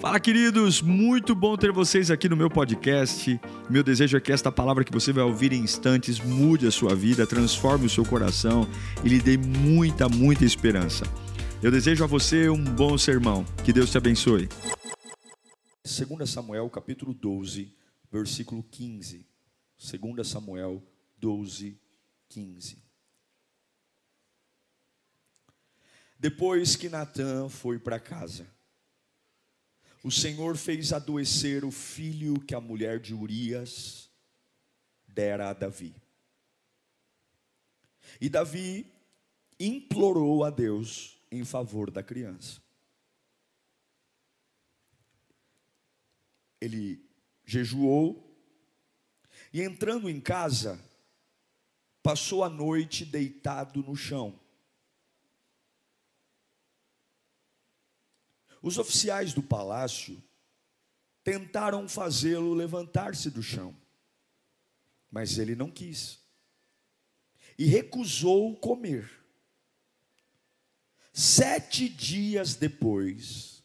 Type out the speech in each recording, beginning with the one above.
Fala, queridos! Muito bom ter vocês aqui no meu podcast. Meu desejo é que esta palavra que você vai ouvir em instantes mude a sua vida, transforme o seu coração e lhe dê muita, muita esperança. Eu desejo a você um bom sermão. Que Deus te abençoe. 2 Samuel, capítulo 12, versículo 15. 2 Samuel 12, 15. Depois que Natan foi para casa, o Senhor fez adoecer o filho que a mulher de Urias dera a Davi. E Davi implorou a Deus em favor da criança. Ele jejuou e entrando em casa, passou a noite deitado no chão. Os oficiais do palácio tentaram fazê-lo levantar-se do chão, mas ele não quis e recusou comer. Sete dias depois,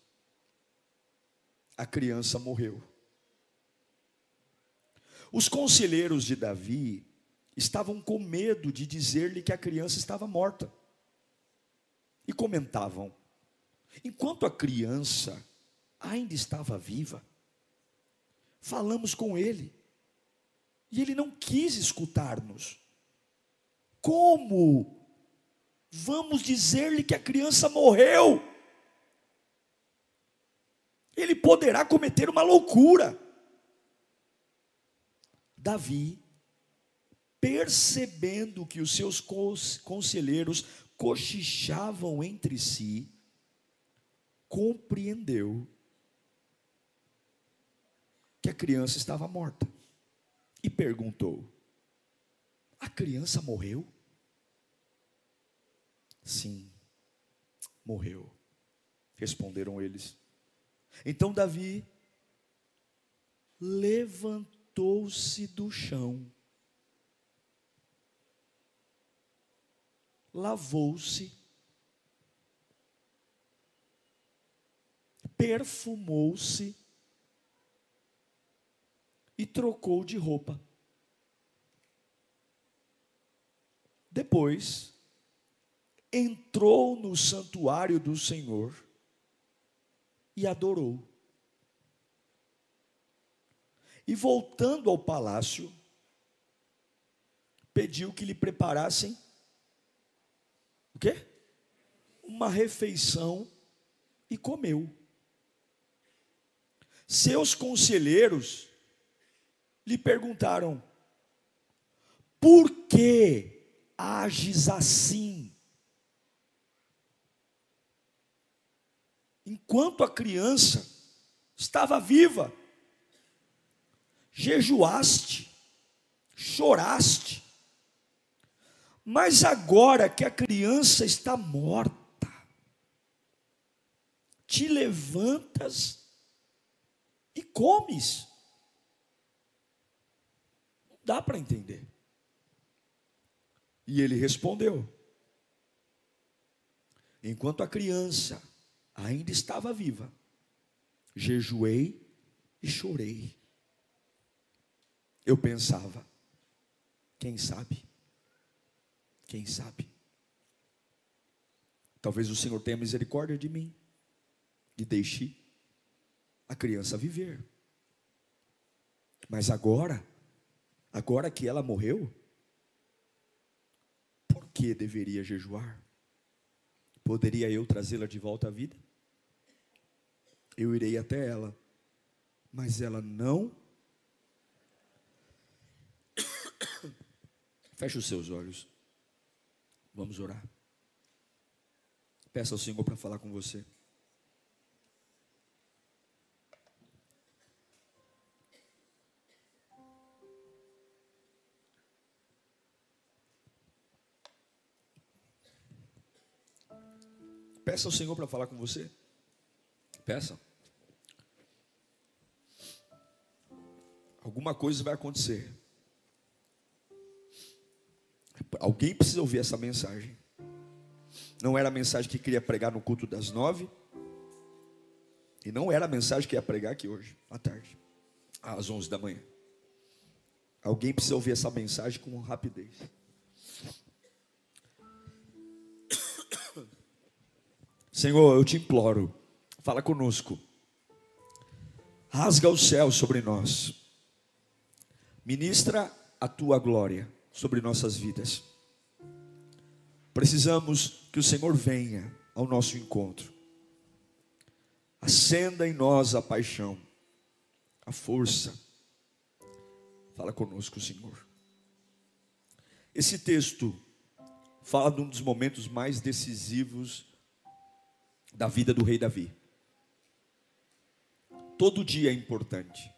a criança morreu. Os conselheiros de Davi estavam com medo de dizer-lhe que a criança estava morta e comentavam: Enquanto a criança ainda estava viva, falamos com ele, e ele não quis escutar-nos. Como vamos dizer-lhe que a criança morreu? Ele poderá cometer uma loucura. Davi, percebendo que os seus conselheiros cochichavam entre si, compreendeu que a criança estava morta e perguntou: A criança morreu? Sim, morreu. Responderam eles. Então Davi levantou-se do chão, lavou-se perfumou-se e trocou de roupa. Depois, entrou no santuário do Senhor e adorou. E voltando ao palácio, pediu que lhe preparassem o quê? Uma refeição e comeu. Seus conselheiros lhe perguntaram: Por que ages assim? Enquanto a criança estava viva, jejuaste, choraste, mas agora que a criança está morta, te levantas e comes. Não dá para entender. E ele respondeu: Enquanto a criança ainda estava viva, jejuei e chorei. Eu pensava, quem sabe? Quem sabe? Talvez o Senhor tenha misericórdia de mim, e deixe a criança viver. Mas agora, agora que ela morreu, por que deveria jejuar? Poderia eu trazê-la de volta à vida? Eu irei até ela, mas ela não. Feche os seus olhos. Vamos orar. Peça ao Senhor para falar com você. Peça ao Senhor para falar com você. Peça. Alguma coisa vai acontecer. Alguém precisa ouvir essa mensagem. Não era a mensagem que queria pregar no culto das nove. E não era a mensagem que ia pregar aqui hoje, à tarde, às 11 da manhã. Alguém precisa ouvir essa mensagem com rapidez. Senhor, eu te imploro, fala conosco. Rasga o céu sobre nós. Ministra a tua glória sobre nossas vidas. Precisamos que o Senhor venha ao nosso encontro. Acenda em nós a paixão, a força. Fala conosco, Senhor. Esse texto fala de um dos momentos mais decisivos da vida do rei Davi. Todo dia é importante,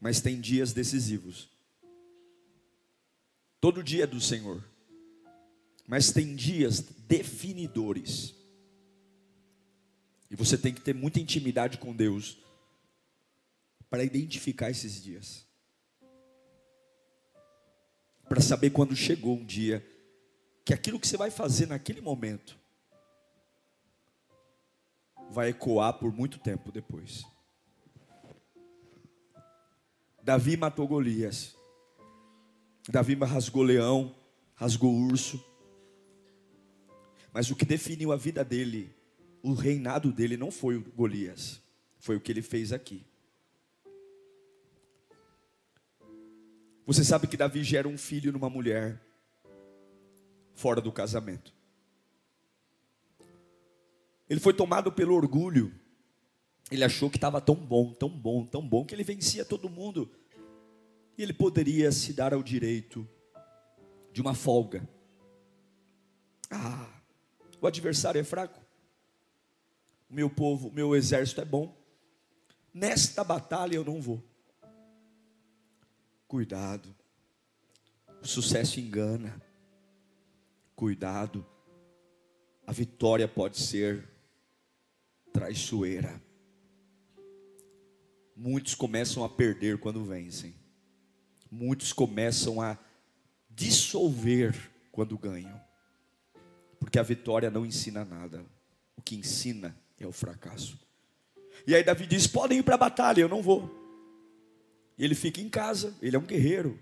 mas tem dias decisivos. Todo dia é do Senhor, mas tem dias definidores. E você tem que ter muita intimidade com Deus para identificar esses dias. Para saber quando chegou um dia que aquilo que você vai fazer naquele momento vai ecoar por muito tempo depois. Davi matou Golias. Davi rasgou leão, rasgou urso. Mas o que definiu a vida dele, o reinado dele, não foi o Golias, foi o que ele fez aqui. Você sabe que Davi gera um filho numa mulher fora do casamento. Ele foi tomado pelo orgulho. Ele achou que estava tão bom, tão bom, tão bom, que ele vencia todo mundo. E ele poderia se dar ao direito de uma folga. Ah, o adversário é fraco. O meu povo, o meu exército é bom. Nesta batalha eu não vou. Cuidado. O sucesso engana. Cuidado. A vitória pode ser traiçoeira. Muitos começam a perder quando vencem. Muitos começam a dissolver quando ganham. Porque a vitória não ensina nada. O que ensina é o fracasso. E aí Davi diz: podem ir para a batalha, eu não vou. E ele fica em casa, ele é um guerreiro.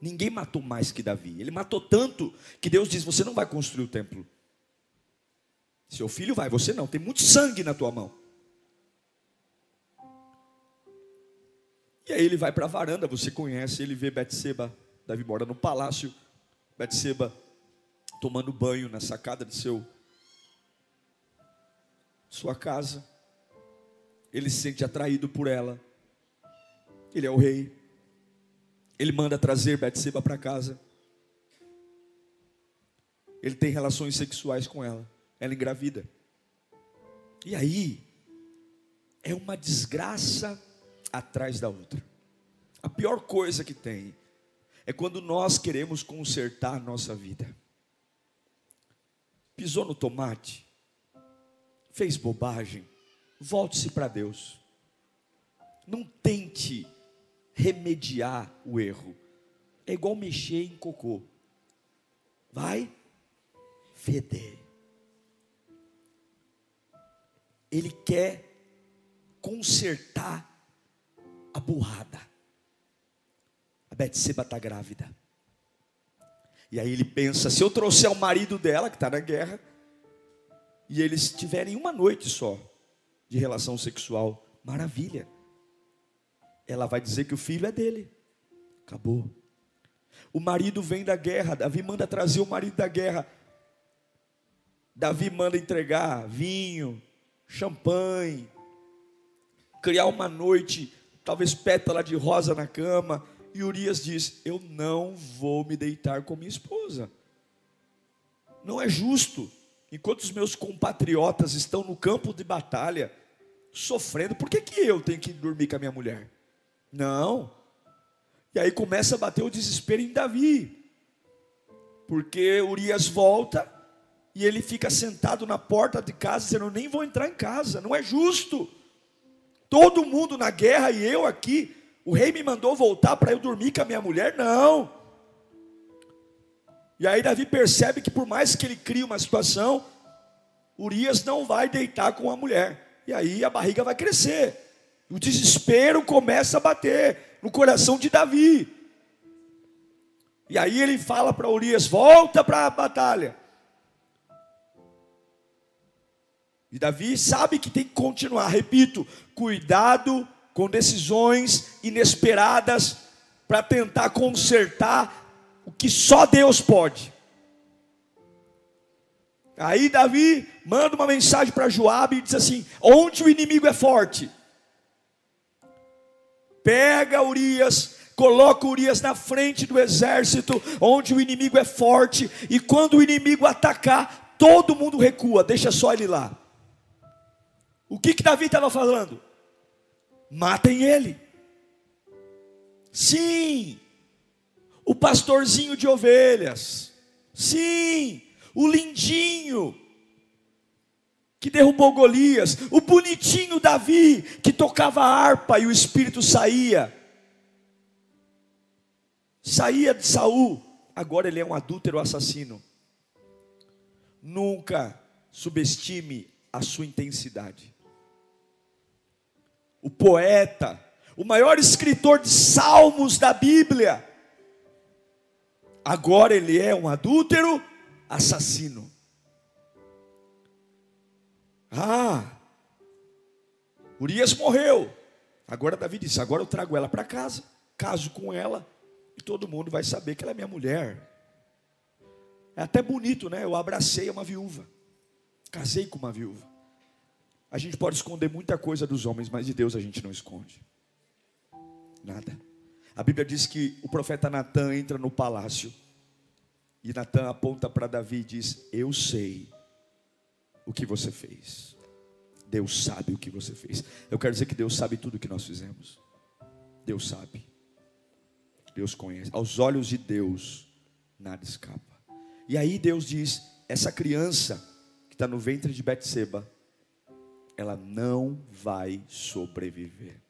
Ninguém matou mais que Davi. Ele matou tanto que Deus diz: Você não vai construir o templo. Seu filho vai, você não. Tem muito sangue na tua mão. E aí ele vai para a varanda, você conhece, ele vê Betseba, Davi mora no palácio, Betseba tomando banho na sacada de seu sua casa. Ele se sente atraído por ela. Ele é o rei. Ele manda trazer Betseba para casa. Ele tem relações sexuais com ela ela engravida. E aí, é uma desgraça atrás da outra. A pior coisa que tem é quando nós queremos consertar a nossa vida. Pisou no tomate, fez bobagem, volte-se para Deus. Não tente remediar o erro. É igual mexer em cocô. Vai feder. Ele quer consertar a burrada. A Betseba está grávida. E aí ele pensa: se eu trouxer o marido dela, que está na guerra, e eles tiverem uma noite só de relação sexual, maravilha. Ela vai dizer que o filho é dele. Acabou. O marido vem da guerra, Davi manda trazer o marido da guerra. Davi manda entregar vinho, champanhe, criar uma noite, talvez pétala de rosa na cama. E Urias diz: Eu não vou me deitar com minha esposa. Não é justo. Enquanto os meus compatriotas estão no campo de batalha, sofrendo, por que, que eu tenho que dormir com a minha mulher? Não. E aí começa a bater o desespero em Davi. Porque Urias volta e ele fica sentado na porta de casa dizendo: Nem vou entrar em casa, não é justo. Todo mundo na guerra e eu aqui. O rei me mandou voltar para eu dormir com a minha mulher? Não. E aí Davi percebe que por mais que ele crie uma situação, Urias não vai deitar com a mulher. E aí a barriga vai crescer. O desespero começa a bater no coração de Davi. E aí ele fala para Urias: volta para a batalha. E Davi sabe que tem que continuar. Repito, cuidado com decisões inesperadas para tentar consertar o que só Deus pode. Aí Davi manda uma mensagem para Joabe e diz assim: onde o inimigo é forte, pega Urias, coloca Urias na frente do exército, onde o inimigo é forte, e quando o inimigo atacar, todo mundo recua, deixa só ele lá. O que que Davi estava falando? Matem ele. Sim, o pastorzinho de ovelhas. Sim, o lindinho que derrubou Golias, o bonitinho Davi que tocava harpa e o espírito saía. Saía de Saul, agora ele é um adúltero assassino. Nunca subestime a sua intensidade o poeta, o maior escritor de salmos da Bíblia. Agora ele é um adúltero assassino. Ah, Urias morreu. Agora Davi disse: Agora eu trago ela para casa, caso com ela, e todo mundo vai saber que ela é minha mulher. É até bonito, né? Eu abracei uma viúva, casei com uma viúva. A gente pode esconder muita coisa dos homens, mas de Deus a gente não esconde. Nada. A Bíblia diz que o profeta Natan entra no palácio e Natan aponta para Davi e diz: Eu sei o que você fez. Deus sabe o que você fez. Eu quero dizer que Deus sabe tudo o que nós fizemos. Deus sabe. Deus conhece. Aos olhos de Deus, nada escapa. E aí Deus diz: essa criança que está no ventre de Betseba ela não vai sobreviver.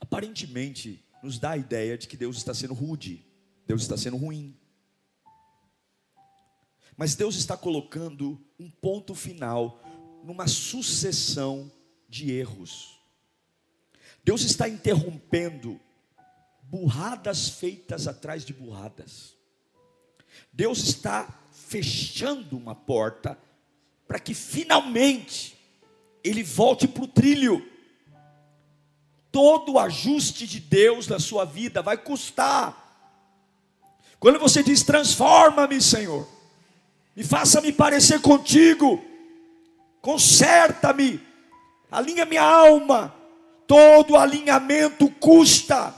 Aparentemente, nos dá a ideia de que Deus está sendo rude, Deus está sendo ruim. Mas Deus está colocando um ponto final numa sucessão de erros. Deus está interrompendo burradas feitas atrás de burradas. Deus está fechando uma porta para que finalmente ele volte para o trilho. Todo o ajuste de Deus na sua vida vai custar. Quando você diz transforma-me, Senhor, me faça-me parecer contigo, conserta-me, alinha minha alma, todo alinhamento custa.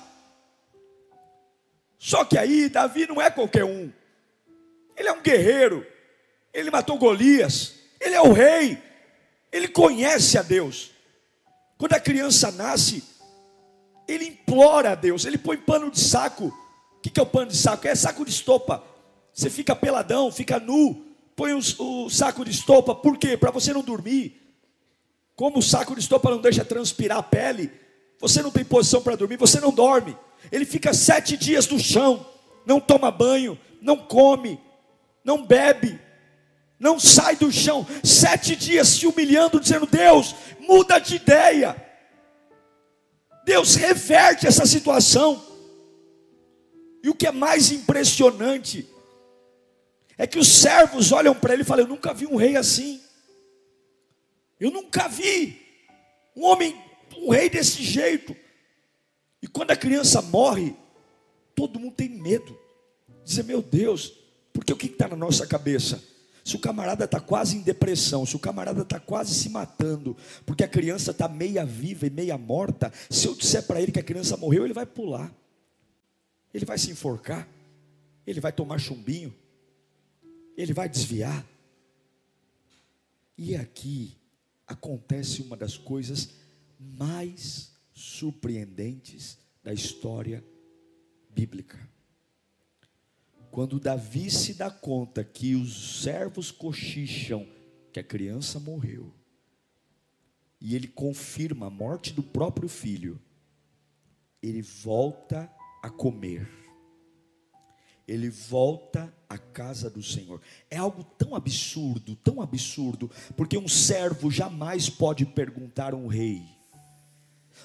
Só que aí Davi não é qualquer um, ele é um guerreiro, ele matou Golias, ele é o rei, ele conhece a Deus. Quando a criança nasce, ele implora a Deus, ele põe pano de saco. O que é o pano de saco? É saco de estopa. Você fica peladão, fica nu, põe o, saco de estopa, por quê? Para você não dormir. Como o saco de estopa não deixa transpirar a pele, você não tem posição para dormir, você não dorme. Ele fica sete dias no chão, não toma banho, não come, não bebe, não sai do chão, sete dias se humilhando, dizendo: Deus, muda de ideia. Deus reverte essa situação. E o que é mais impressionante é que os servos olham para ele e falam: Eu nunca vi um rei assim. Eu nunca vi um homem, um rei desse jeito. E quando a criança morre, todo mundo tem medo. Dizer, meu Deus, porque o que está na nossa cabeça? Se o camarada está quase em depressão, se o camarada está quase se matando, porque a criança está meia viva e meia morta, se eu disser para ele que a criança morreu, ele vai pular, ele vai se enforcar, ele vai tomar chumbinho, ele vai desviar. E aqui acontece uma das coisas mais surpreendentes da história bíblica. Quando Davi se dá conta que os servos cochicham que a criança morreu, e ele confirma a morte do próprio filho, ele volta a comer, ele volta a casa do Senhor. É algo tão absurdo, tão absurdo, porque um servo jamais pode perguntar a um rei.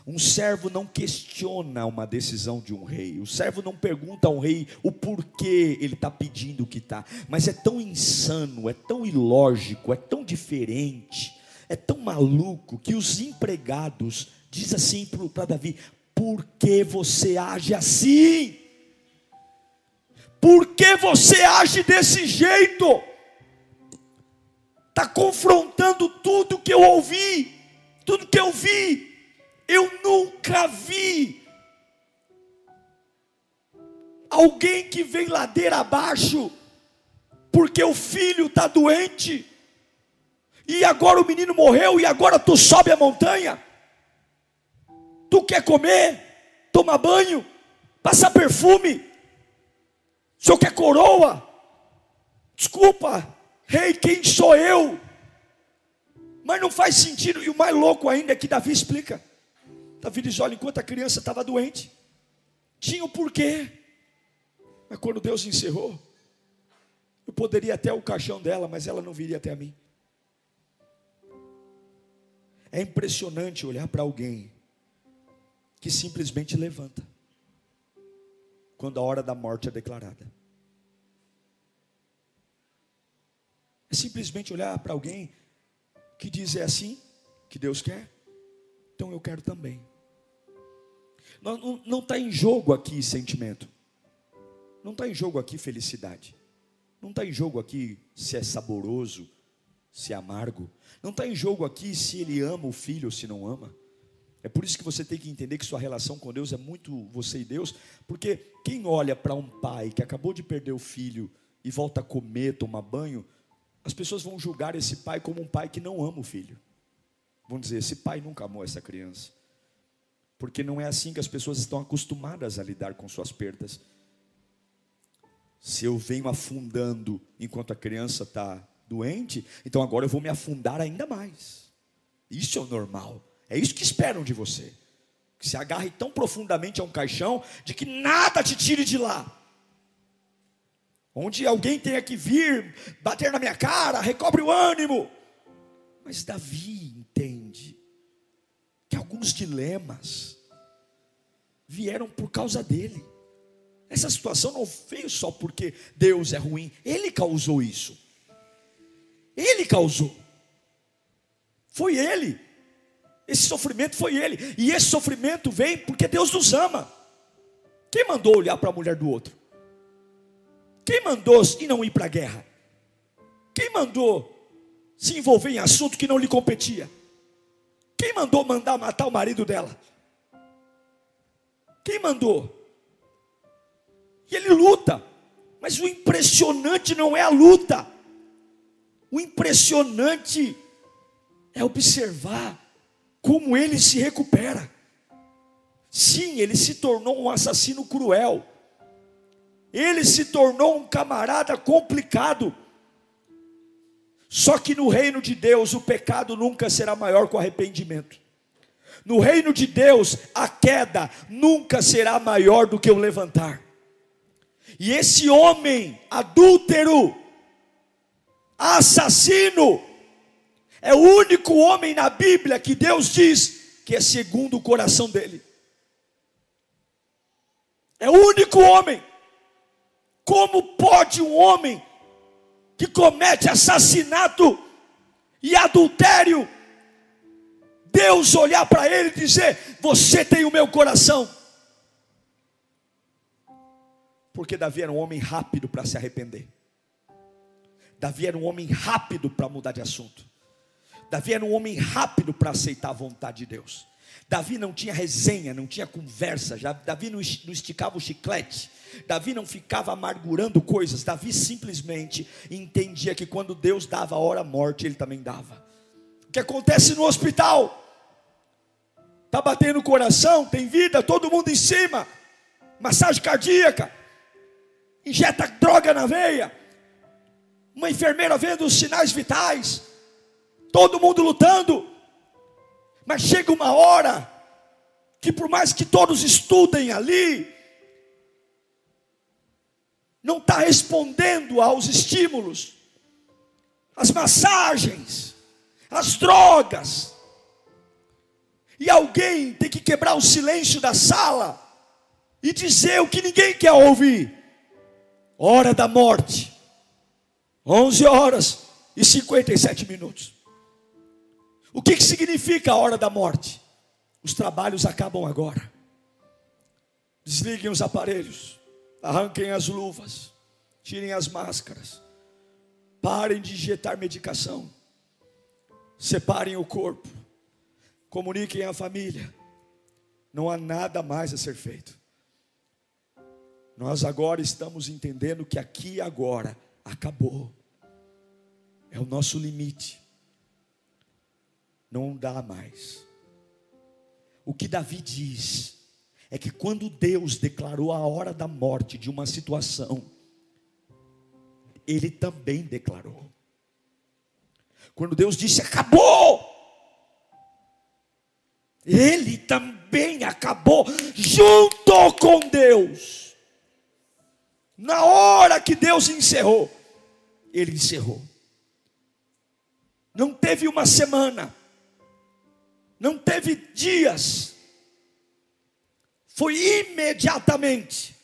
Um servo não questiona uma decisão de um rei. O servo não pergunta ao rei o porquê ele está pedindo o que está. Mas é tão insano, é tão ilógico, é tão diferente, é tão maluco que os empregados diz assim para Davi: Por que você age assim? Por que você age desse jeito? Está confrontando tudo que eu ouvi, tudo que eu vi. Eu nunca vi alguém que vem ladeira abaixo, porque o filho está doente, e agora o menino morreu, e agora tu sobe a montanha. Tu quer comer, tomar banho, passar perfume, o senhor quer coroa? Desculpa, rei, quem sou eu? Mas não faz sentido, e o mais louco ainda é que Davi explica. Davi diz: olha, enquanto a criança estava doente, tinha o um porquê. Mas quando Deus encerrou, eu poderia até o caixão dela, mas ela não viria até a mim. É impressionante olhar para alguém que simplesmente levanta quando a hora da morte é declarada. É simplesmente olhar para alguém que diz é assim que Deus quer, então eu quero também. Não está em jogo aqui sentimento, não está em jogo aqui felicidade, não está em jogo aqui se é saboroso, se é amargo, não está em jogo aqui se ele ama o filho ou se não ama. É por isso que você tem que entender que sua relação com Deus é muito você e Deus, porque quem olha para um pai que acabou de perder o filho e volta a comer, tomar banho, as pessoas vão julgar esse pai como um pai que não ama o filho. Vão dizer: esse pai nunca amou essa criança. Porque não é assim que as pessoas estão acostumadas a lidar com suas perdas. Se eu venho afundando enquanto a criança está doente, então agora eu vou me afundar ainda mais. Isso é o normal. É isso que esperam de você. Que se agarre tão profundamente a um caixão de que nada te tire de lá. Onde alguém tenha que vir, bater na minha cara, recobre o ânimo. Mas Davi entende que alguns dilemas vieram por causa dele. Essa situação não veio só porque Deus é ruim, ele causou isso. Ele causou. Foi ele. Esse sofrimento foi ele. E esse sofrimento vem porque Deus nos ama. Quem mandou olhar para a mulher do outro? Quem mandou e não ir para a guerra? Quem mandou se envolver em assunto que não lhe competia? Quem mandou mandar matar o marido dela? Quem mandou? E ele luta. Mas o impressionante não é a luta. O impressionante é observar como ele se recupera. Sim, ele se tornou um assassino cruel. Ele se tornou um camarada complicado. Só que no reino de Deus o pecado nunca será maior que o arrependimento. No reino de Deus a queda nunca será maior do que o levantar. E esse homem adúltero, assassino, é o único homem na Bíblia que Deus diz que é segundo o coração dele. É o único homem. Como pode um homem que comete assassinato e adultério, Deus olhar para ele e dizer: Você tem o meu coração? Porque Davi era um homem rápido para se arrepender. Davi era um homem rápido para mudar de assunto. Davi era um homem rápido para aceitar a vontade de Deus. Davi não tinha resenha, não tinha conversa, Davi não esticava o chiclete, Davi não ficava amargurando coisas, Davi simplesmente entendia que quando Deus dava a hora morte, ele também dava. O que acontece no hospital? Está batendo o coração, tem vida, todo mundo em cima, massagem cardíaca, injeta droga na veia, uma enfermeira vendo os sinais vitais, todo mundo lutando, mas chega uma hora que, por mais que todos estudem ali, não está respondendo aos estímulos, às massagens, às drogas. E alguém tem que quebrar o silêncio da sala e dizer o que ninguém quer ouvir. Hora da morte. 11 horas e 57 minutos. O que, que significa a hora da morte? Os trabalhos acabam agora. Desliguem os aparelhos, arranquem as luvas, tirem as máscaras, parem de injetar medicação, separem o corpo, comuniquem à família. Não há nada mais a ser feito. Nós agora estamos entendendo que aqui e agora acabou. É o nosso limite. Não dá mais. O que Davi diz é que quando Deus declarou a hora da morte de uma situação, ele também declarou. Quando Deus disse acabou, ele também acabou junto com Deus. Na hora que Deus encerrou, ele encerrou. Não teve uma semana, não teve dias, foi imediatamente.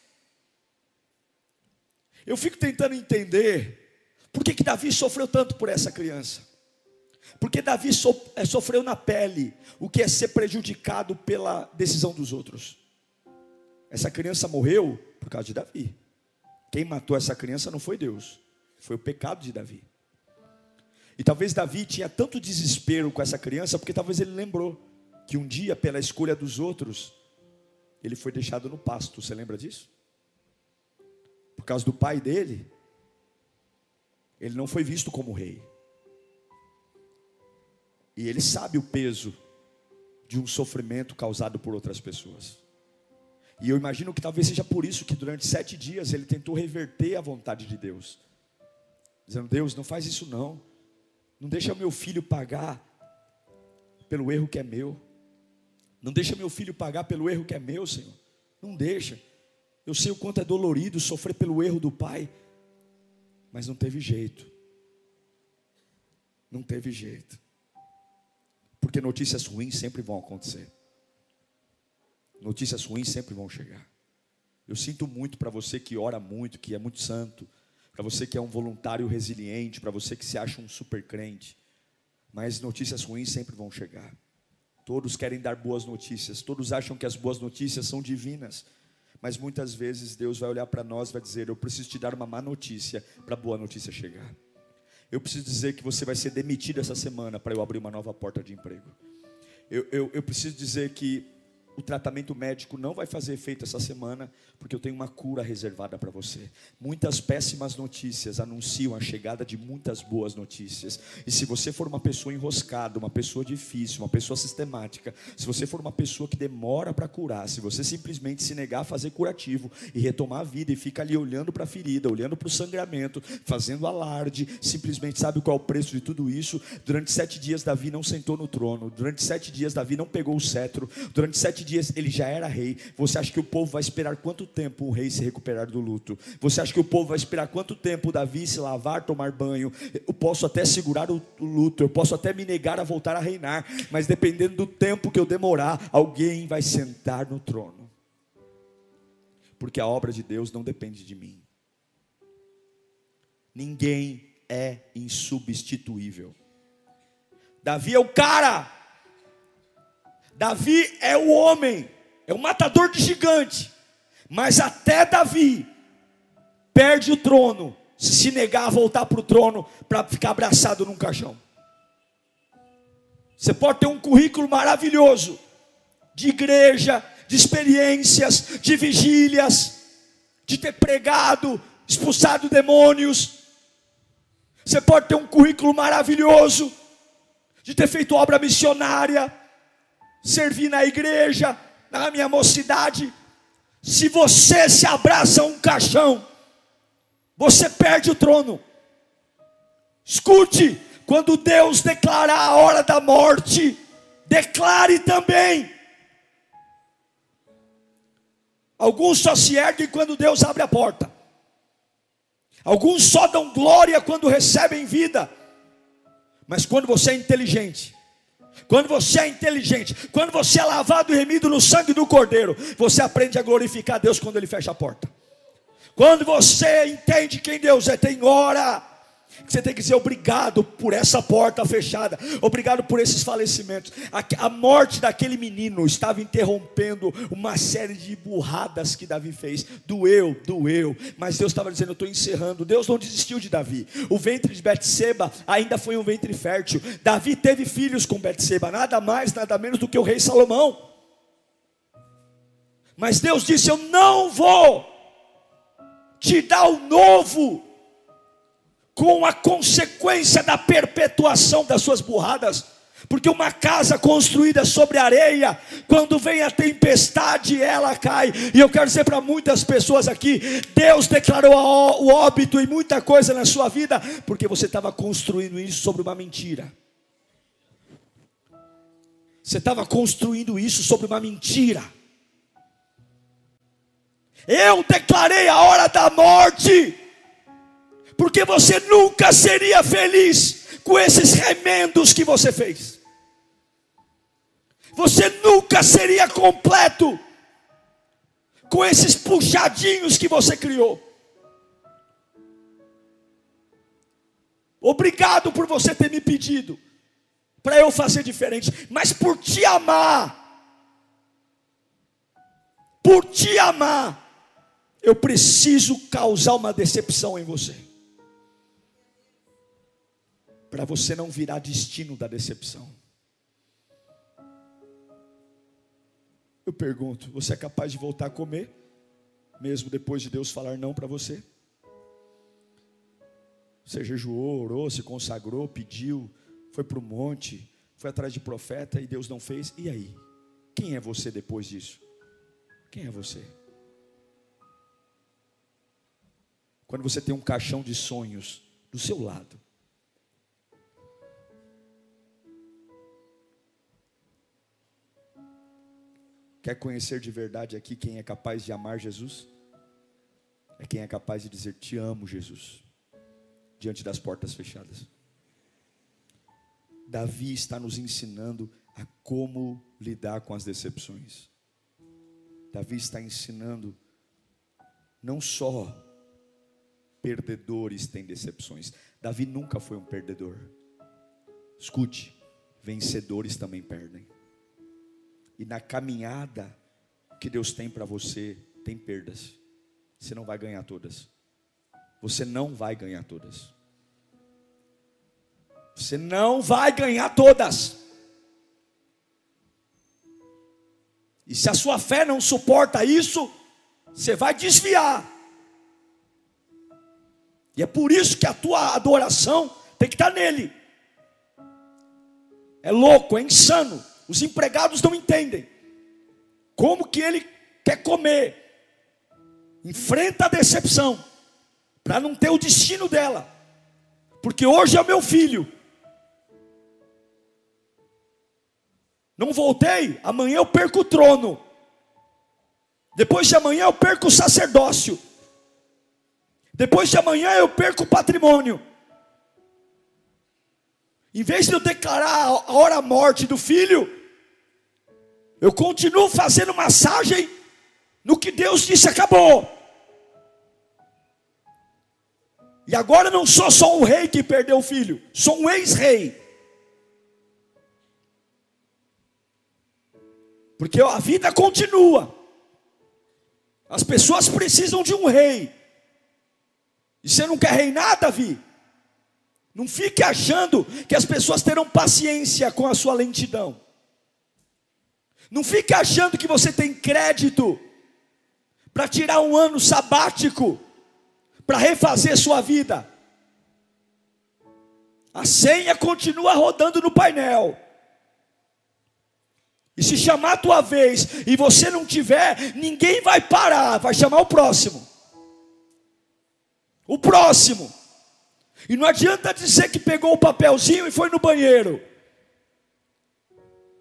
Eu fico tentando entender por que, que Davi sofreu tanto por essa criança. Porque Davi so, é, sofreu na pele o que é ser prejudicado pela decisão dos outros. Essa criança morreu por causa de Davi. Quem matou essa criança não foi Deus, foi o pecado de Davi. E talvez Davi tinha tanto desespero com essa criança, porque talvez ele lembrou que um dia, pela escolha dos outros, ele foi deixado no pasto. Você lembra disso? Por causa do pai dele, ele não foi visto como rei. E ele sabe o peso de um sofrimento causado por outras pessoas. E eu imagino que talvez seja por isso que durante sete dias ele tentou reverter a vontade de Deus, dizendo: Deus, não faz isso não, não deixa meu filho pagar pelo erro que é meu. Não deixa meu filho pagar pelo erro que é meu, Senhor. Não deixa. Eu sei o quanto é dolorido sofrer pelo erro do pai, mas não teve jeito. Não teve jeito. Porque notícias ruins sempre vão acontecer. Notícias ruins sempre vão chegar. Eu sinto muito para você que ora muito, que é muito santo, para você que é um voluntário resiliente, para você que se acha um super crente. Mas notícias ruins sempre vão chegar. Todos querem dar boas notícias, todos acham que as boas notícias são divinas. Mas muitas vezes Deus vai olhar para nós e vai dizer: Eu preciso te dar uma má notícia para a boa notícia chegar. Eu preciso dizer que você vai ser demitido essa semana para eu abrir uma nova porta de emprego. Eu, eu, eu preciso dizer que o tratamento médico não vai fazer efeito essa semana, porque eu tenho uma cura reservada para você. Muitas péssimas notícias anunciam a chegada de muitas boas notícias. E se você for uma pessoa enroscada, uma pessoa difícil, uma pessoa sistemática, se você for uma pessoa que demora para curar, se você simplesmente se negar a fazer curativo e retomar a vida e fica ali olhando para a ferida, olhando para o sangramento, fazendo alarde, simplesmente sabe qual é o preço de tudo isso? Durante sete dias Davi não sentou no trono, durante sete dias Davi não pegou o cetro, durante sete sete dias ele já era rei. Você acha que o povo vai esperar quanto tempo o rei se recuperar do luto? Você acha que o povo vai esperar quanto tempo Davi se lavar, tomar banho? Eu posso até segurar o luto, eu posso até me negar a voltar a reinar, mas dependendo do tempo que eu demorar, alguém vai sentar no trono. Porque a obra de Deus não depende de mim. Ninguém é insubstituível. Davi é o cara Davi é o homem, é o matador de gigante. Mas até Davi perde o trono, se negar a voltar para o trono para ficar abraçado num caixão. Você pode ter um currículo maravilhoso de igreja, de experiências, de vigílias, de ter pregado, expulsado demônios. Você pode ter um currículo maravilhoso de ter feito obra missionária servir na igreja, na minha mocidade. Se você se abraça a um caixão, você perde o trono. Escute, quando Deus declarar a hora da morte, declare também. Alguns só se erguem quando Deus abre a porta. Alguns só dão glória quando recebem vida. Mas quando você é inteligente, quando você é inteligente, quando você é lavado e remido no sangue do Cordeiro, você aprende a glorificar Deus quando Ele fecha a porta. Quando você entende quem Deus é, tem hora você tem que dizer obrigado por essa porta fechada, obrigado por esses falecimentos. A, a, morte daquele menino estava interrompendo uma série de burradas que Davi fez. Doeu, doeu, mas Deus estava dizendo: Eu estou encerrando. Deus não desistiu de Davi. O ventre de Betseba ainda foi um ventre fértil. Davi teve filhos com Betseba, nada mais, nada menos do que o rei Salomão. Mas Deus disse: Eu não vou te dar o novo com a consequência da perpetuação das suas burradas. Porque uma casa construída sobre areia, quando vem a tempestade, ela cai. E eu quero dizer para muitas pessoas aqui: Deus declarou o óbito e muita coisa na sua vida, porque você estava construindo isso sobre uma mentira. Você estava construindo isso sobre uma mentira. Eu declarei a hora da morte porque você nunca seria feliz com esses remendos que você fez. Você nunca seria completo com esses puxadinhos que você criou. Obrigado por você ter me pedido para eu fazer diferente, mas por te amar, por te amar, eu preciso causar uma decepção em você para você não virar destino da decepção. Eu pergunto: você é capaz de voltar a comer, mesmo depois de Deus falar não para você? Você jejuou, orou, se consagrou, pediu, foi para o monte, foi atrás de profeta e Deus não fez, e aí? Quem é você depois disso? Quem é você? Quando você tem um caixão de sonhos do seu lado, Quer conhecer de verdade aqui quem é capaz de amar Jesus? É quem é capaz de dizer: Te amo, Jesus, diante das portas fechadas. Davi está nos ensinando a como lidar com as decepções. Davi está ensinando não só perdedores têm decepções. Davi nunca foi um perdedor. Escute, vencedores também perdem. E na caminhada que Deus tem para você, tem perdas. Você não vai ganhar todas. Você não vai ganhar todas. Você não vai ganhar todas. E se a sua fé não suporta isso, você vai desviar. E é por isso que a tua adoração tem que estar nele. É louco, é insano. Os empregados não entendem. Como que ele quer comer? Enfrenta a decepção, para não ter o destino dela. Porque hoje é o meu filho. Não voltei, amanhã eu perco o trono. Depois de amanhã eu perco o sacerdócio. Depois de amanhã eu perco o patrimônio. Em vez de eu declarar a hora morte do filho, eu continuo fazendo massagem no que Deus disse acabou. E agora não sou só um rei que perdeu o filho, sou um ex-rei. Porque a vida continua. As pessoas precisam de um rei. E você não quer reinar, Davi? Não fique achando que as pessoas terão paciência com a sua lentidão. Não fique achando que você tem crédito para tirar um ano sabático, para refazer sua vida. A senha continua rodando no painel. E se chamar a tua vez e você não tiver, ninguém vai parar, vai chamar o próximo. O próximo. E não adianta dizer que pegou o papelzinho e foi no banheiro.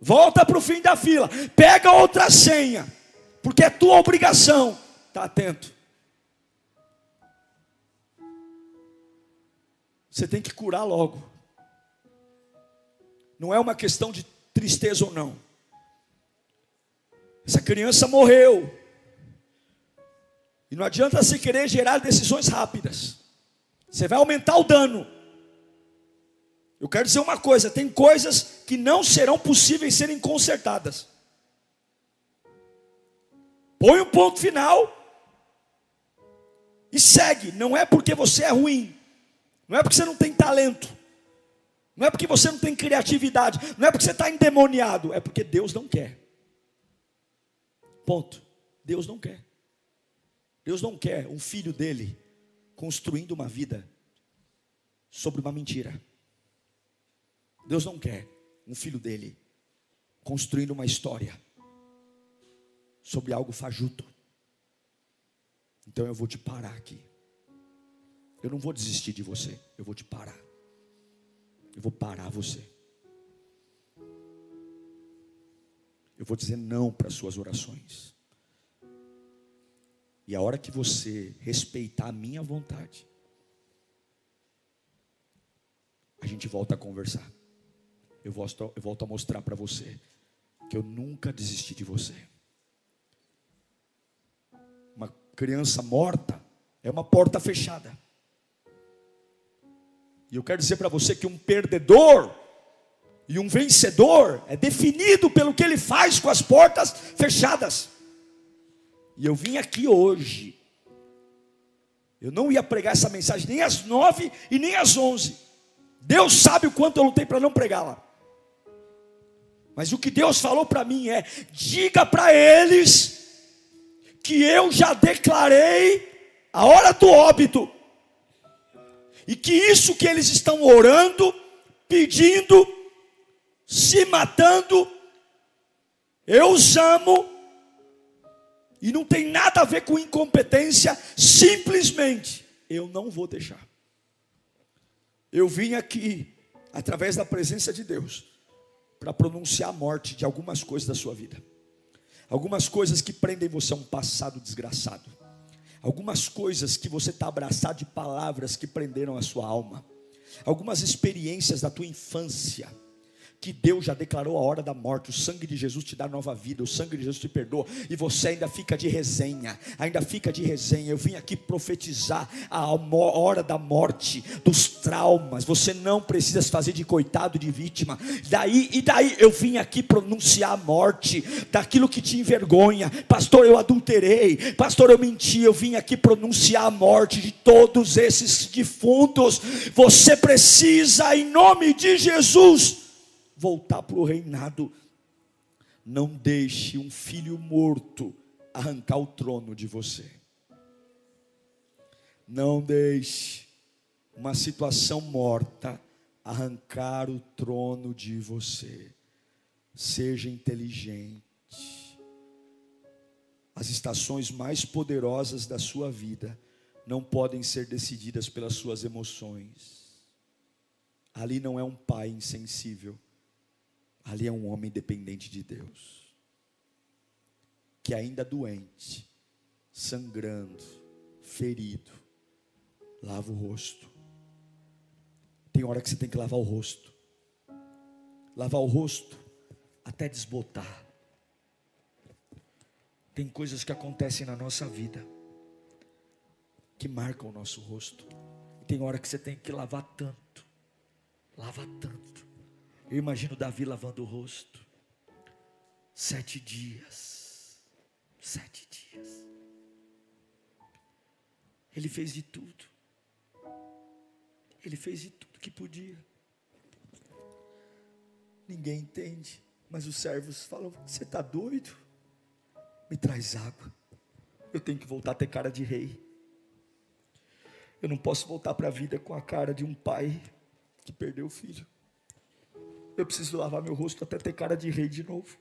Volta para o fim da fila. Pega outra senha. Porque é tua obrigação. Está atento. Você tem que curar logo. Não é uma questão de tristeza ou não. Essa criança morreu. E não adianta você querer gerar decisões rápidas. Você vai aumentar o dano. Eu quero dizer uma coisa: tem coisas que não serão possíveis serem consertadas. Põe um ponto final e segue. Não é porque você é ruim, não é porque você não tem talento, não é porque você não tem criatividade, não é porque você está endemoniado, é porque Deus não quer. Ponto. Deus não quer. Deus não quer um filho dele construindo uma vida sobre uma mentira. Deus não quer um filho dele construindo uma história sobre algo fajuto. Então eu vou te parar aqui. Eu não vou desistir de você, eu vou te parar. Eu vou parar você. Eu vou dizer não para as suas orações. E a hora que você respeitar a minha vontade, a gente volta a conversar. Eu volto, eu volto a mostrar para você que eu nunca desisti de você criança morta é uma porta fechada. E eu quero dizer para você que um perdedor e um vencedor é definido pelo que ele faz com as portas fechadas. E eu vim aqui hoje. Eu não ia pregar essa mensagem nem às nove e nem às onze. Deus sabe o quanto eu lutei para não pregá-la. Mas o que Deus falou para mim é: diga para eles que eu já declarei a hora do óbito. E que isso que eles estão orando, pedindo, se matando, eu os amo, e não tem nada a ver com incompetência, simplesmente eu não vou deixar. Eu vim aqui, através da presença de Deus, para pronunciar a morte de algumas coisas da sua vida. Algumas coisas que prendem você a um passado desgraçado, algumas coisas que você está abraçado de palavras que prenderam a sua alma, algumas experiências da tua infância que Deus já declarou a hora da morte. O sangue de Jesus te dá nova vida, o sangue de Jesus te perdoa, e você ainda fica de resenha, ainda fica de resenha. Eu vim aqui profetizar a hora da morte, dos traumas. Você não precisa se fazer de coitado, de vítima. Daí e daí eu vim aqui pronunciar a morte daquilo que te envergonha. Pastor, eu adulterei. Pastor, eu menti. Eu vim aqui pronunciar a morte de todos esses defuntos. Você precisa, em nome de Jesus, voltar para o reinado. Não deixe um filho morto arrancar o trono de você. Não deixe uma situação morta arrancar o trono de você. Seja inteligente. As estações mais poderosas da sua vida não podem ser decididas pelas suas emoções. Ali não é um pai insensível Ali é um homem dependente de Deus, que ainda doente, sangrando, ferido, lava o rosto. Tem hora que você tem que lavar o rosto, lavar o rosto até desbotar. Tem coisas que acontecem na nossa vida que marcam o nosso rosto. Tem hora que você tem que lavar tanto, lava tanto eu imagino Davi lavando o rosto. Sete dias. Sete dias. Ele fez de tudo. Ele fez de tudo que podia. Ninguém entende. Mas os servos falam: Você está doido? Me traz água. Eu tenho que voltar a ter cara de rei. Eu não posso voltar para a vida com a cara de um pai que perdeu o filho. Eu preciso lavar meu rosto até ter cara de rei de novo.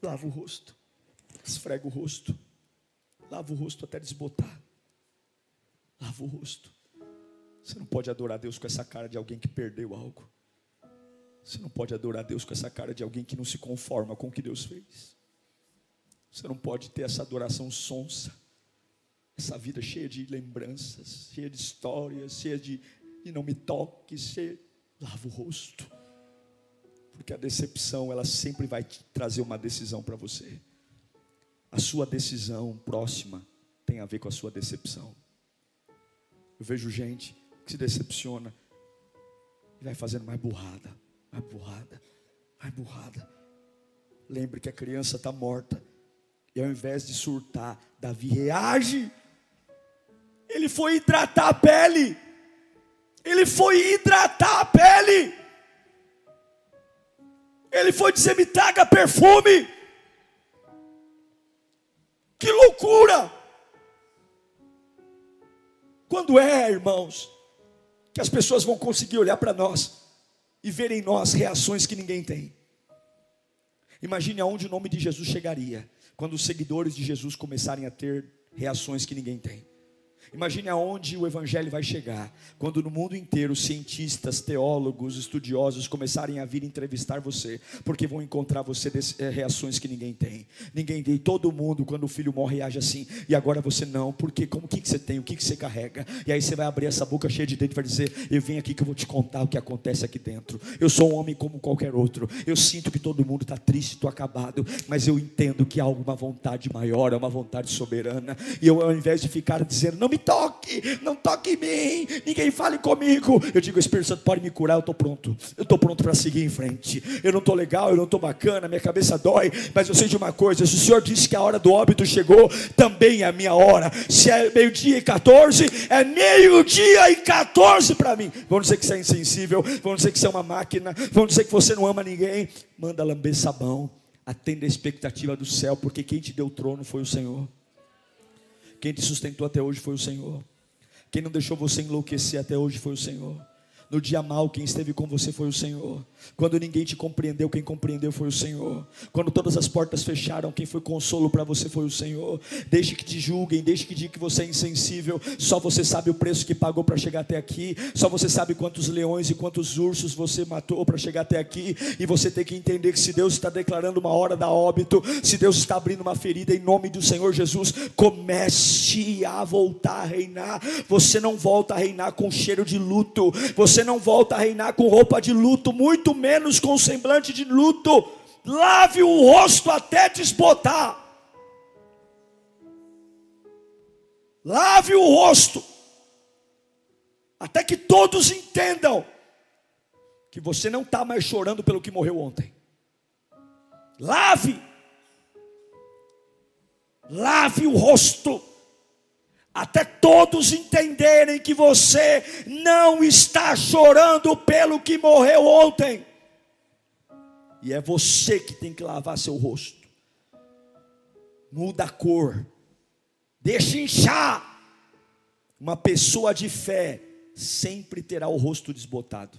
Lava o rosto, esfrega o rosto, lava o rosto até desbotar. Lava o rosto. Você não pode adorar Deus com essa cara de alguém que perdeu algo. Você não pode adorar Deus com essa cara de alguém que não se conforma com o que Deus fez. Você não pode ter essa adoração sonsa, essa vida cheia de lembranças, cheia de histórias, cheia de e não me toque, você lava o rosto. Porque a decepção, ela sempre vai trazer uma decisão para você. A sua decisão próxima tem a ver com a sua decepção. Eu vejo gente que se decepciona e vai fazendo mais burrada, mais burrada, mais burrada. Lembre que a criança está morta. E ao invés de surtar, Davi reage. Ele foi hidratar a pele. Ele foi hidratar a pele. Ele foi dizer: me traga perfume. Que loucura! Quando é, irmãos, que as pessoas vão conseguir olhar para nós e ver em nós reações que ninguém tem? Imagine aonde o nome de Jesus chegaria quando os seguidores de Jesus começarem a ter reações que ninguém tem. Imagine aonde o evangelho vai chegar, quando no mundo inteiro cientistas, teólogos, estudiosos começarem a vir entrevistar você, porque vão encontrar você é, reações que ninguém tem. Ninguém tem, todo mundo quando o filho morre reage assim, e agora você não, porque como que, que você tem, o que, que você carrega? E aí você vai abrir essa boca cheia de dente e vai dizer: "Eu venho aqui que eu vou te contar o que acontece aqui dentro. Eu sou um homem como qualquer outro. Eu sinto que todo mundo está triste, estou acabado, mas eu entendo que há alguma vontade maior, uma vontade soberana. E eu ao invés de ficar dizendo: "Não me toque, não toque em mim, ninguém fale comigo. Eu digo, Espírito Santo pode me curar, eu estou pronto. Eu estou pronto para seguir em frente. Eu não estou legal, eu não estou bacana, minha cabeça dói, mas eu sei de uma coisa: se o Senhor disse que a hora do óbito chegou, também é a minha hora. Se é meio-dia e 14, é meio-dia e 14 para mim. Vamos dizer que você é insensível, vamos dizer que você é uma máquina, vamos dizer que você não ama ninguém. Manda lamber sabão, atenda a expectativa do céu, porque quem te deu o trono foi o Senhor. Quem te sustentou até hoje foi o Senhor. Quem não deixou você enlouquecer até hoje foi o Senhor. No dia mal, quem esteve com você foi o Senhor. Quando ninguém te compreendeu, quem compreendeu foi o Senhor. Quando todas as portas fecharam, quem foi consolo para você foi o Senhor. Deixe que te julguem, deixe que digam que você é insensível. Só você sabe o preço que pagou para chegar até aqui. Só você sabe quantos leões e quantos ursos você matou para chegar até aqui. E você tem que entender que se Deus está declarando uma hora da óbito, se Deus está abrindo uma ferida em nome do Senhor Jesus, comece a voltar a reinar. Você não volta a reinar com cheiro de luto. Você você não volta a reinar com roupa de luto, muito menos com semblante de luto. Lave o rosto até desbotar. Lave o rosto, até que todos entendam que você não está mais chorando pelo que morreu ontem. Lave, lave o rosto até todos entenderem que você não está chorando pelo que morreu ontem. E é você que tem que lavar seu rosto. Muda a cor. Deixa inchar. Uma pessoa de fé sempre terá o rosto desbotado.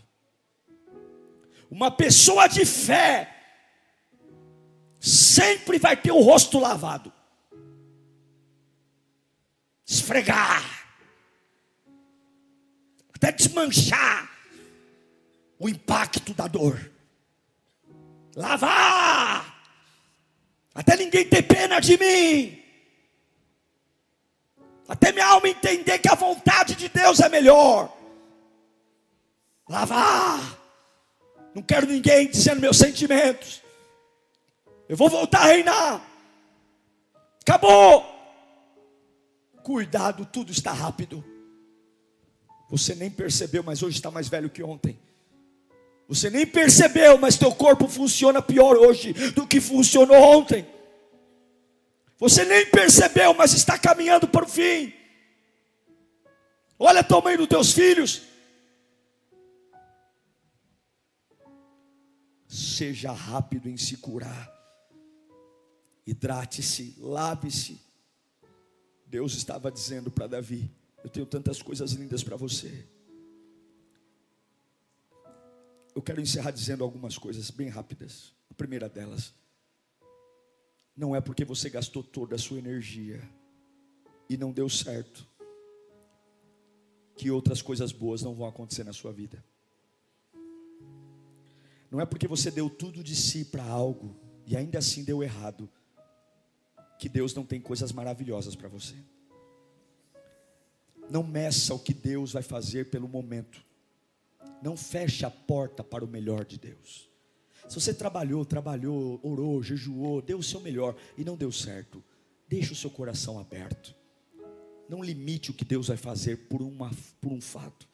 Uma pessoa de fé sempre vai ter o rosto lavado esfregar, até desmanchar o impacto da dor, lavar, até ninguém ter pena de mim, até minha alma entender que a vontade de Deus é melhor, lavar, não quero ninguém dizendo meus sentimentos, eu vou voltar a reinar, acabou. Cuidado, tudo está rápido. Você nem percebeu, mas hoje está mais velho que ontem. Você nem percebeu, mas teu corpo funciona pior hoje do que funcionou ontem. Você nem percebeu, mas está caminhando para o fim. Olha a tamanho dos teus filhos. Seja rápido em se curar. Hidrate-se, lave-se Deus estava dizendo para Davi: Eu tenho tantas coisas lindas para você. Eu quero encerrar dizendo algumas coisas bem rápidas. A primeira delas, não é porque você gastou toda a sua energia e não deu certo, que outras coisas boas não vão acontecer na sua vida. Não é porque você deu tudo de si para algo e ainda assim deu errado, que Deus não tem coisas maravilhosas para você. Não meça o que Deus vai fazer pelo momento. Não feche a porta para o melhor de Deus. Se você trabalhou, trabalhou, orou, jejuou, deu o seu melhor e não deu certo, deixe o seu coração aberto. Não limite o que Deus vai fazer por, uma, por um fato.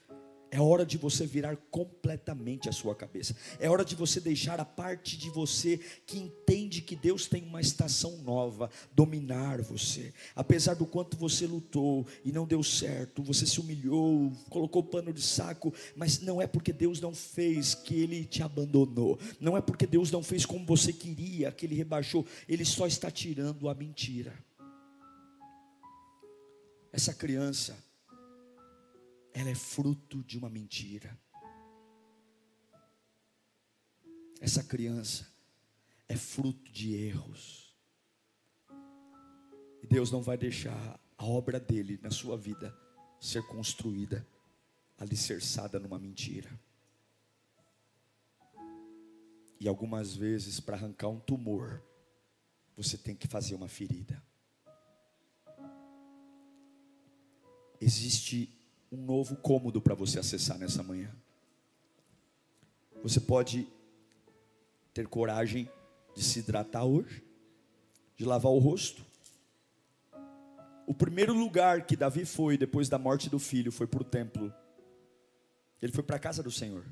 É hora de você virar completamente a sua cabeça. É hora de você deixar a parte de você que entende que Deus tem uma estação nova dominar você. Apesar do quanto você lutou e não deu certo, você se humilhou, colocou pano de saco, mas não é porque Deus não fez que ele te abandonou. Não é porque Deus não fez como você queria, que ele rebaixou. Ele só está tirando a mentira. Essa criança ela é fruto de uma mentira. Essa criança é fruto de erros. E Deus não vai deixar a obra dele na sua vida ser construída alicerçada numa mentira. E algumas vezes, para arrancar um tumor, você tem que fazer uma ferida. Existe um novo cômodo para você acessar nessa manhã. Você pode ter coragem de se hidratar hoje, de lavar o rosto. O primeiro lugar que Davi foi depois da morte do filho foi para o templo. Ele foi para a casa do Senhor.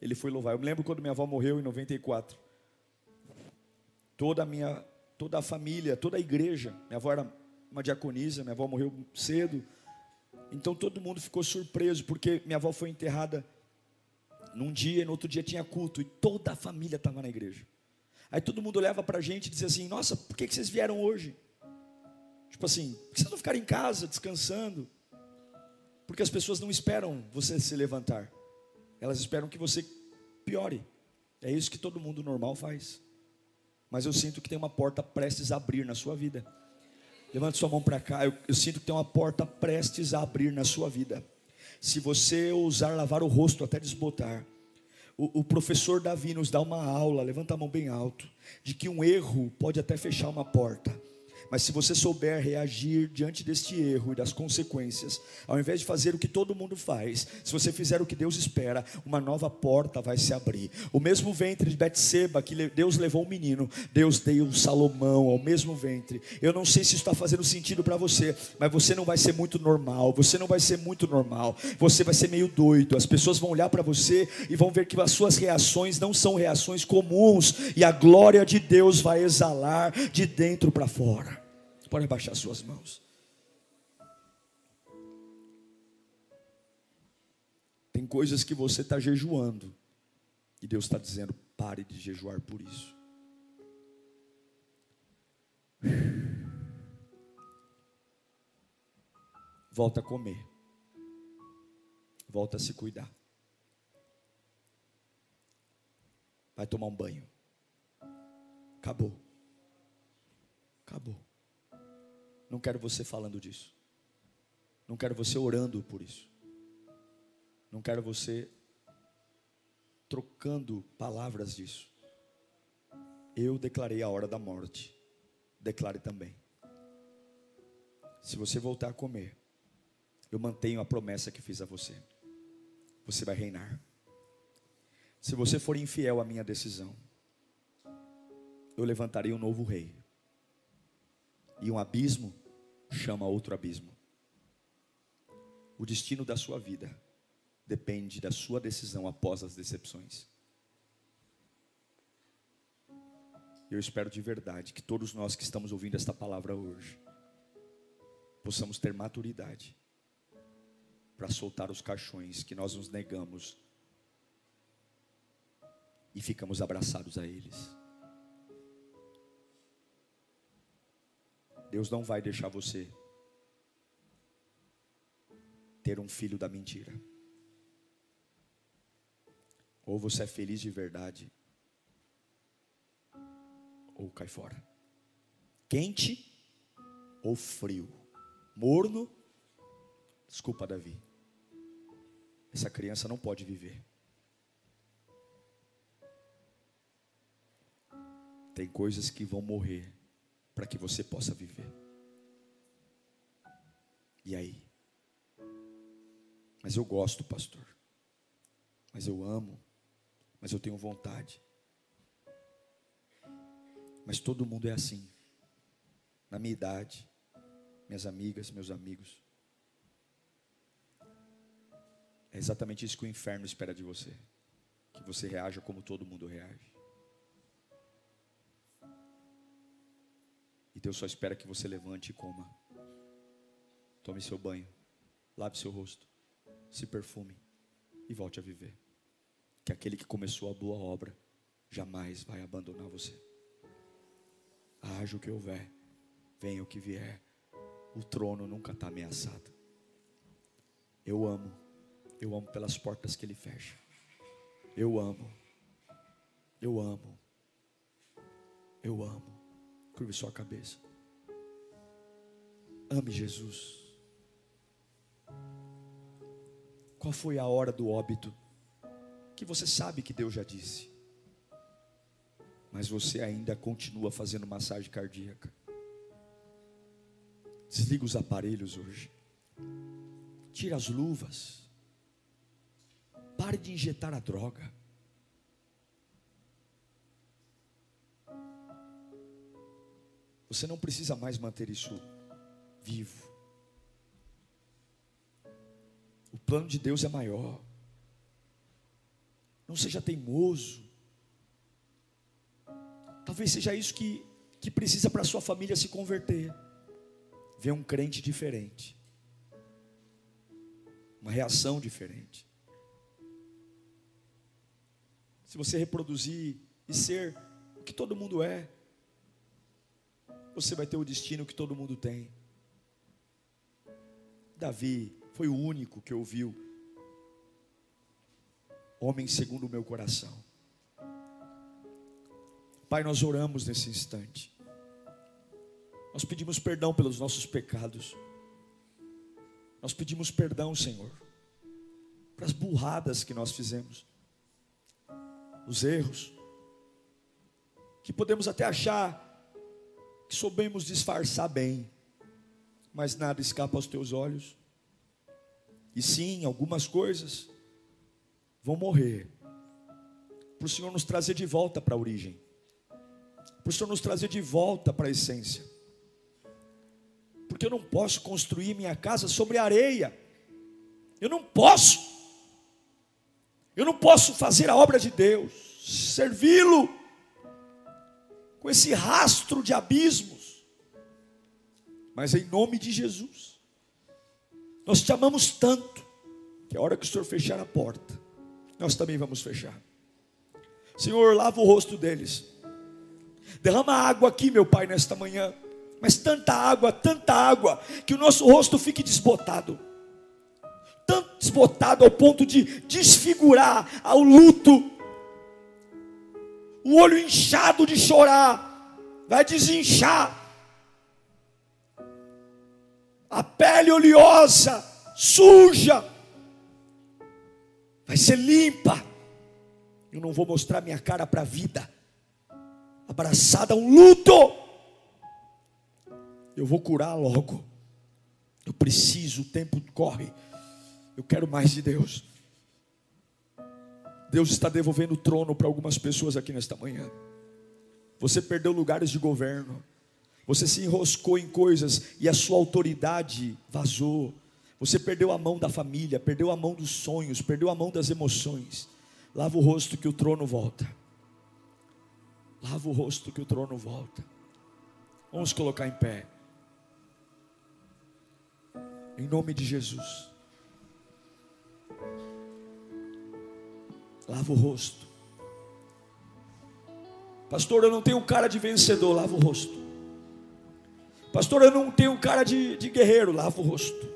Ele foi louvar. Eu me lembro quando minha avó morreu em 94. Toda a minha, toda a família, toda a igreja. Minha avó era uma diaconisa, minha avó morreu cedo. Então todo mundo ficou surpreso, porque minha avó foi enterrada num dia, e no outro dia tinha culto, e toda a família estava na igreja. Aí todo mundo olhava para a gente e dizia assim: Nossa, por que, que vocês vieram hoje? Tipo assim, por que vocês não ficaram em casa descansando? Porque as pessoas não esperam você se levantar, elas esperam que você piore. É isso que todo mundo normal faz. Mas eu sinto que tem uma porta prestes a abrir na sua vida. Levante sua mão para cá. Eu, eu, sinto que tem uma porta prestes a abrir na sua vida. Se você ousar lavar o rosto até desbotar. O, o professor Davi nos dá uma aula, levanta a mão bem alto, de que um erro pode até fechar uma porta mas se você souber reagir diante deste erro e das consequências, ao invés de fazer o que todo mundo faz, se você fizer o que Deus espera, uma nova porta vai se abrir. O mesmo ventre de Betseba que Deus levou um menino, Deus deu Salomão ao mesmo ventre. Eu não sei se isso está fazendo sentido para você, mas você não vai ser muito normal. Você não vai ser muito normal. Você vai ser meio doido. As pessoas vão olhar para você e vão ver que as suas reações não são reações comuns e a glória de Deus vai exalar de dentro para fora. Pode abaixar suas mãos. Tem coisas que você está jejuando. E Deus está dizendo: pare de jejuar por isso. Volta a comer. Volta a se cuidar. Vai tomar um banho. Acabou. Acabou. Não quero você falando disso. Não quero você orando por isso. Não quero você trocando palavras disso. Eu declarei a hora da morte. Declare também. Se você voltar a comer, eu mantenho a promessa que fiz a você. Você vai reinar. Se você for infiel à minha decisão, eu levantarei um novo rei e um abismo chama outro abismo. O destino da sua vida depende da sua decisão após as decepções. Eu espero de verdade que todos nós que estamos ouvindo esta palavra hoje possamos ter maturidade para soltar os caixões que nós nos negamos e ficamos abraçados a eles. Deus não vai deixar você ter um filho da mentira. Ou você é feliz de verdade, ou cai fora. Quente ou frio. Morno, desculpa, Davi. Essa criança não pode viver. Tem coisas que vão morrer para que você possa viver. E aí? Mas eu gosto, pastor. mas eu amo, mas eu tenho vontade. Mas todo mundo é assim. Na minha idade, minhas amigas, meus amigos. É exatamente isso que o inferno espera de você. Que você reaja como todo mundo reage. E Deus só espera que você levante e coma. Tome seu banho, lave seu rosto, se perfume e volte a viver. Que aquele que começou a boa obra jamais vai abandonar você haja o que houver, venha o que vier, o trono nunca está ameaçado. Eu amo, eu amo pelas portas que ele fecha. Eu amo, eu amo, eu amo. Curve sua cabeça. Ame Jesus. Qual foi a hora do óbito? Que você sabe que Deus já disse mas você ainda continua fazendo massagem cardíaca. Desliga os aparelhos hoje. Tira as luvas. Pare de injetar a droga. Você não precisa mais manter isso vivo. O plano de Deus é maior. Não seja teimoso. Talvez seja isso que, que precisa para sua família se converter. Ver um crente diferente. Uma reação diferente. Se você reproduzir e ser o que todo mundo é, você vai ter o destino que todo mundo tem. Davi foi o único que ouviu, homem segundo o meu coração. Pai, nós oramos nesse instante. Nós pedimos perdão pelos nossos pecados. Nós pedimos perdão, Senhor, para as burradas que nós fizemos, os erros, que podemos até achar que soubemos disfarçar bem, mas nada escapa aos teus olhos. E sim, algumas coisas vão morrer, para o Senhor nos trazer de volta para a origem para o Senhor nos trazer de volta para a essência. Porque eu não posso construir minha casa sobre areia. Eu não posso. Eu não posso fazer a obra de Deus, servi-lo com esse rastro de abismos. Mas em nome de Jesus, nós te amamos tanto que a hora que o Senhor fechar a porta, nós também vamos fechar. Senhor, lava o rosto deles Derrama água aqui, meu Pai, nesta manhã. Mas tanta água, tanta água, que o nosso rosto fique desbotado. Tanto desbotado ao ponto de desfigurar ao luto. O olho inchado de chorar, vai desinchar. A pele oleosa, suja, vai ser limpa. Eu não vou mostrar minha cara para a vida abraçada a um luto. Eu vou curar logo. Eu preciso, o tempo corre. Eu quero mais de Deus. Deus está devolvendo o trono para algumas pessoas aqui nesta manhã. Você perdeu lugares de governo. Você se enroscou em coisas e a sua autoridade vazou. Você perdeu a mão da família, perdeu a mão dos sonhos, perdeu a mão das emoções. Lava o rosto que o trono volta. Lava o rosto que o trono volta. Vamos colocar em pé. Em nome de Jesus. Lava o rosto. Pastor, eu não tenho cara de vencedor. Lava o rosto. Pastor, eu não tenho cara de, de guerreiro. Lava o rosto.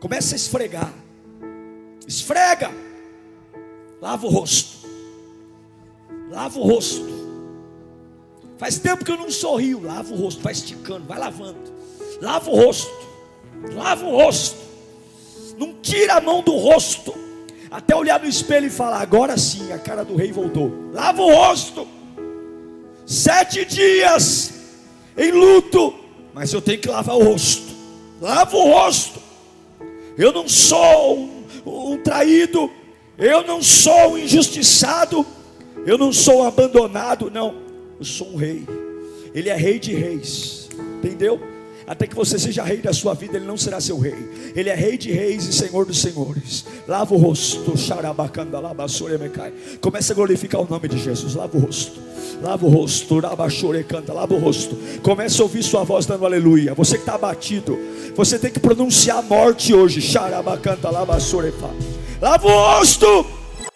Começa a esfregar. Esfrega. Lava o rosto. Lava o rosto. Faz tempo que eu não sorrio. Lava o rosto, vai esticando, vai lavando. Lava o rosto. Lava o rosto. Não tira a mão do rosto. Até olhar no espelho e falar: agora sim, a cara do rei voltou. Lava o rosto. Sete dias em luto, mas eu tenho que lavar o rosto. Lava o rosto. Eu não sou um, um traído, Eu não sou um injustiçado, eu não sou um abandonado, não. Eu sou um rei. Ele é rei de reis. Entendeu? Até que você seja rei da sua vida, ele não será seu rei. Ele é rei de reis e senhor dos senhores. Lava o rosto. Começa a glorificar o nome de Jesus. Lava o rosto. Lava o rosto, rabachore canta, lava o rosto. Começa a ouvir sua voz dando aleluia. Você que está abatido, você tem que pronunciar a morte hoje. Lava o rosto. Lava o rosto.